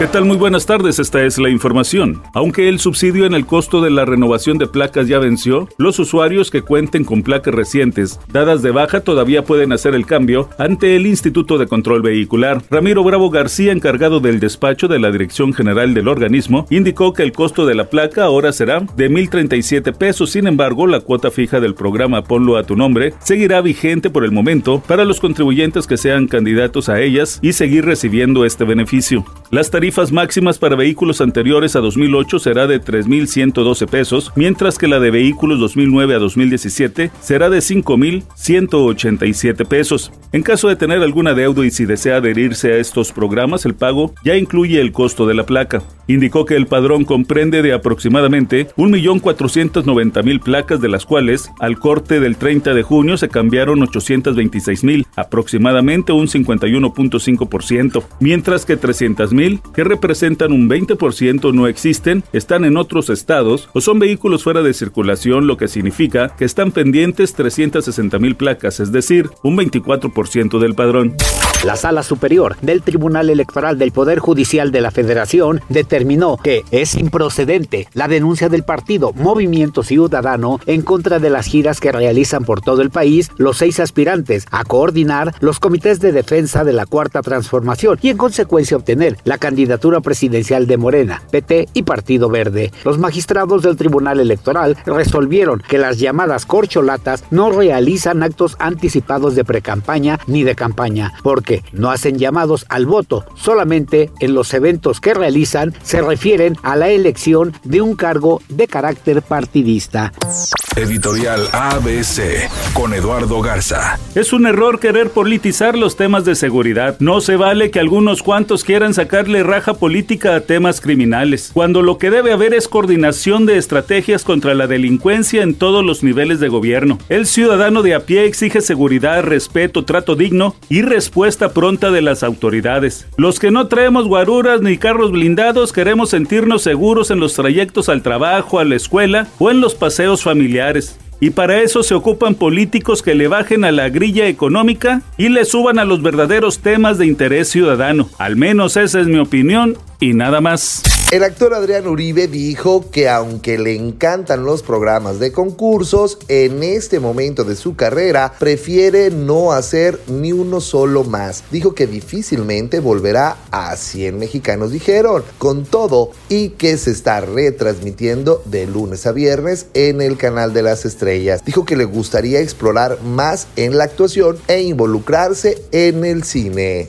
¿Qué tal? Muy buenas tardes, esta es la información. Aunque el subsidio en el costo de la renovación de placas ya venció, los usuarios que cuenten con placas recientes dadas de baja todavía pueden hacer el cambio ante el Instituto de Control Vehicular. Ramiro Bravo García, encargado del despacho de la Dirección General del organismo, indicó que el costo de la placa ahora será de 1.037 pesos. Sin embargo, la cuota fija del programa Ponlo a tu nombre seguirá vigente por el momento para los contribuyentes que sean candidatos a ellas y seguir recibiendo este beneficio. Las tarifas máximas para vehículos anteriores a 2008 será de 3.112 pesos, mientras que la de vehículos 2009 a 2017 será de 5.187 pesos. En caso de tener alguna deuda y si desea adherirse a estos programas, el pago ya incluye el costo de la placa. Indicó que el padrón comprende de aproximadamente 1.490.000 placas, de las cuales al corte del 30 de junio se cambiaron 826.000, aproximadamente un 51.5%, mientras que 300.000 que representan un 20% no existen, están en otros estados o son vehículos fuera de circulación, lo que significa que están pendientes 360 mil placas, es decir, un 24% del padrón. La Sala Superior del Tribunal Electoral del Poder Judicial de la Federación determinó que es improcedente la denuncia del partido Movimiento Ciudadano en contra de las giras que realizan por todo el país los seis aspirantes a coordinar los comités de defensa de la Cuarta Transformación y en consecuencia obtener la candidatura presidencial de Morena, PT y Partido Verde. Los magistrados del Tribunal Electoral resolvieron que las llamadas corcholatas no realizan actos anticipados de precampaña ni de campaña, porque no hacen llamados al voto, solamente en los eventos que realizan se refieren a la elección de un cargo de carácter partidista. Editorial ABC con Eduardo Garza. Es un error querer politizar los temas de seguridad. No se vale que algunos cuantos quieran sacarle raja política a temas criminales, cuando lo que debe haber es coordinación de estrategias contra la delincuencia en todos los niveles de gobierno. El ciudadano de a pie exige seguridad, respeto, trato digno y pronta de las autoridades. Los que no traemos guaruras ni carros blindados queremos sentirnos seguros en los trayectos al trabajo, a la escuela o en los paseos familiares. Y para eso se ocupan políticos que le bajen a la grilla económica y le suban a los verdaderos temas de interés ciudadano. Al menos esa es mi opinión y nada más. El actor Adrián Uribe dijo que aunque le encantan los programas de concursos, en este momento de su carrera prefiere no hacer ni uno solo más. Dijo que difícilmente volverá a 100 mexicanos, dijeron, con todo, y que se está retransmitiendo de lunes a viernes en el canal de las estrellas. Dijo que le gustaría explorar más en la actuación e involucrarse en el cine.